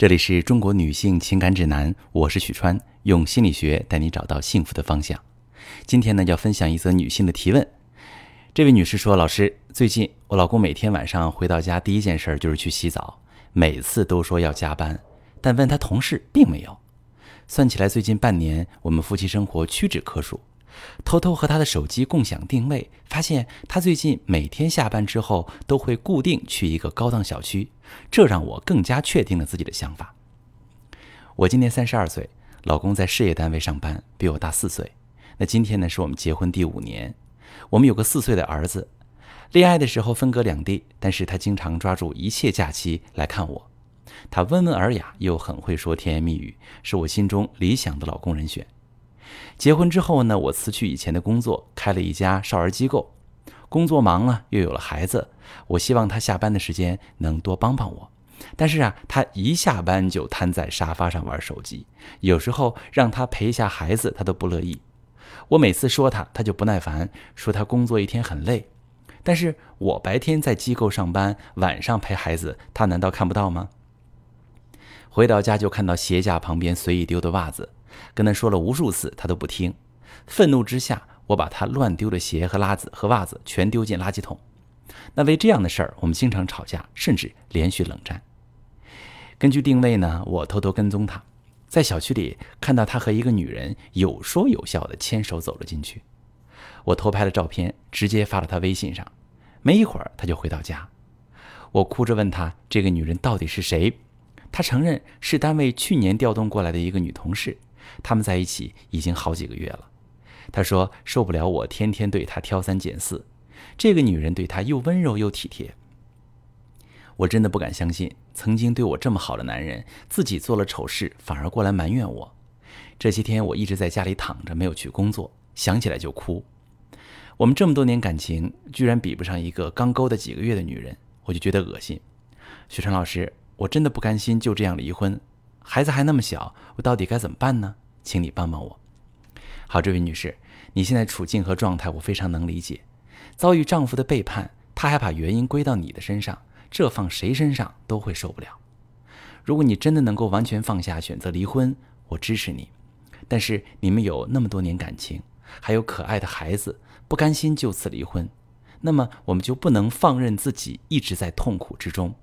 这里是中国女性情感指南，我是许川，用心理学带你找到幸福的方向。今天呢，要分享一则女性的提问。这位女士说：“老师，最近我老公每天晚上回到家，第一件事就是去洗澡，每次都说要加班，但问他同事并没有。算起来，最近半年我们夫妻生活屈指可数。”偷偷和他的手机共享定位，发现他最近每天下班之后都会固定去一个高档小区，这让我更加确定了自己的想法。我今年三十二岁，老公在事业单位上班，比我大四岁。那今天呢，是我们结婚第五年，我们有个四岁的儿子。恋爱的时候分隔两地，但是他经常抓住一切假期来看我。他温文尔雅，又很会说甜言蜜语，是我心中理想的老公人选。结婚之后呢，我辞去以前的工作，开了一家少儿机构。工作忙了，又有了孩子，我希望他下班的时间能多帮帮我。但是啊，他一下班就瘫在沙发上玩手机，有时候让他陪一下孩子，他都不乐意。我每次说他，他就不耐烦，说他工作一天很累。但是我白天在机构上班，晚上陪孩子，他难道看不到吗？回到家就看到鞋架旁边随意丢的袜子。跟他说了无数次，他都不听。愤怒之下，我把他乱丢的鞋和袜子和袜子全丢进垃圾桶。那为这样的事儿，我们经常吵架，甚至连续冷战。根据定位呢，我偷偷跟踪他，在小区里看到他和一个女人有说有笑的牵手走了进去。我偷拍了照片，直接发到他微信上。没一会儿，他就回到家。我哭着问他：“这个女人到底是谁？”他承认是单位去年调动过来的一个女同事。他们在一起已经好几个月了，他说受不了我天天对他挑三拣四，这个女人对他又温柔又体贴。我真的不敢相信，曾经对我这么好的男人，自己做了丑事反而过来埋怨我。这些天我一直在家里躺着，没有去工作，想起来就哭。我们这么多年感情，居然比不上一个刚勾搭几个月的女人，我就觉得恶心。雪川老师，我真的不甘心就这样离婚。孩子还那么小，我到底该怎么办呢？请你帮帮我。好，这位女士，你现在处境和状态我非常能理解。遭遇丈夫的背叛，他还把原因归到你的身上，这放谁身上都会受不了。如果你真的能够完全放下，选择离婚，我支持你。但是你们有那么多年感情，还有可爱的孩子，不甘心就此离婚，那么我们就不能放任自己一直在痛苦之中。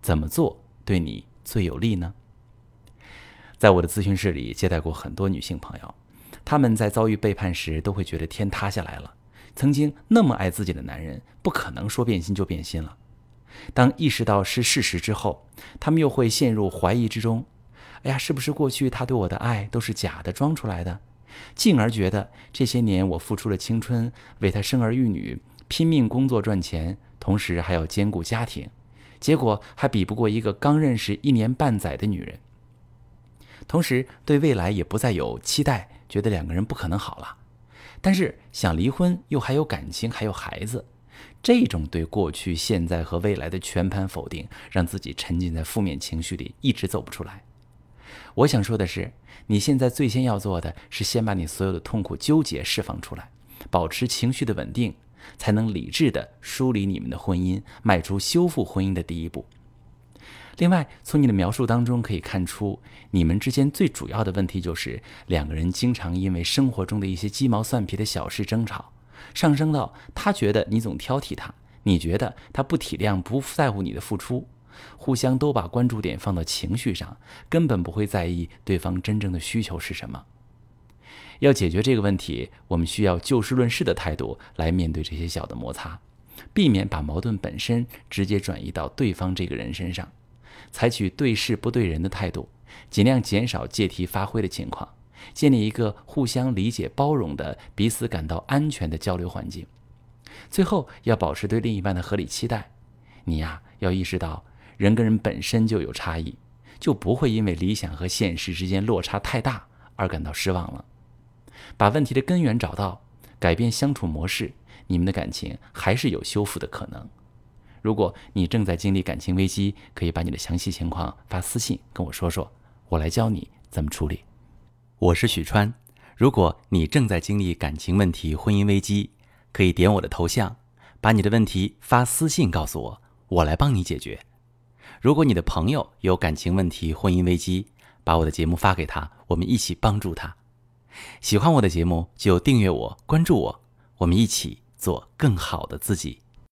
怎么做对你最有利呢？在我的咨询室里接待过很多女性朋友，她们在遭遇背叛时都会觉得天塌下来了。曾经那么爱自己的男人，不可能说变心就变心了。当意识到是事实之后，她们又会陷入怀疑之中。哎呀，是不是过去他对我的爱都是假的、装出来的？进而觉得这些年我付出了青春，为他生儿育女，拼命工作赚钱，同时还要兼顾家庭，结果还比不过一个刚认识一年半载的女人。同时，对未来也不再有期待，觉得两个人不可能好了。但是想离婚，又还有感情，还有孩子，这种对过去、现在和未来的全盘否定，让自己沉浸在负面情绪里，一直走不出来。我想说的是，你现在最先要做的是，先把你所有的痛苦、纠结释放出来，保持情绪的稳定，才能理智地梳理你们的婚姻，迈出修复婚姻的第一步。另外，从你的描述当中可以看出，你们之间最主要的问题就是两个人经常因为生活中的一些鸡毛蒜皮的小事争吵，上升到他觉得你总挑剔他，你觉得他不体谅、不在乎你的付出，互相都把关注点放到情绪上，根本不会在意对方真正的需求是什么。要解决这个问题，我们需要就事论事的态度来面对这些小的摩擦，避免把矛盾本身直接转移到对方这个人身上。采取对事不对人的态度，尽量减少借题发挥的情况，建立一个互相理解、包容的、彼此感到安全的交流环境。最后，要保持对另一半的合理期待。你呀，要意识到人跟人本身就有差异，就不会因为理想和现实之间落差太大而感到失望了。把问题的根源找到，改变相处模式，你们的感情还是有修复的可能。如果你正在经历感情危机，可以把你的详细情况发私信跟我说说，我来教你怎么处理。我是许川，如果你正在经历感情问题、婚姻危机，可以点我的头像，把你的问题发私信告诉我，我来帮你解决。如果你的朋友有感情问题、婚姻危机，把我的节目发给他，我们一起帮助他。喜欢我的节目就订阅我、关注我，我们一起做更好的自己。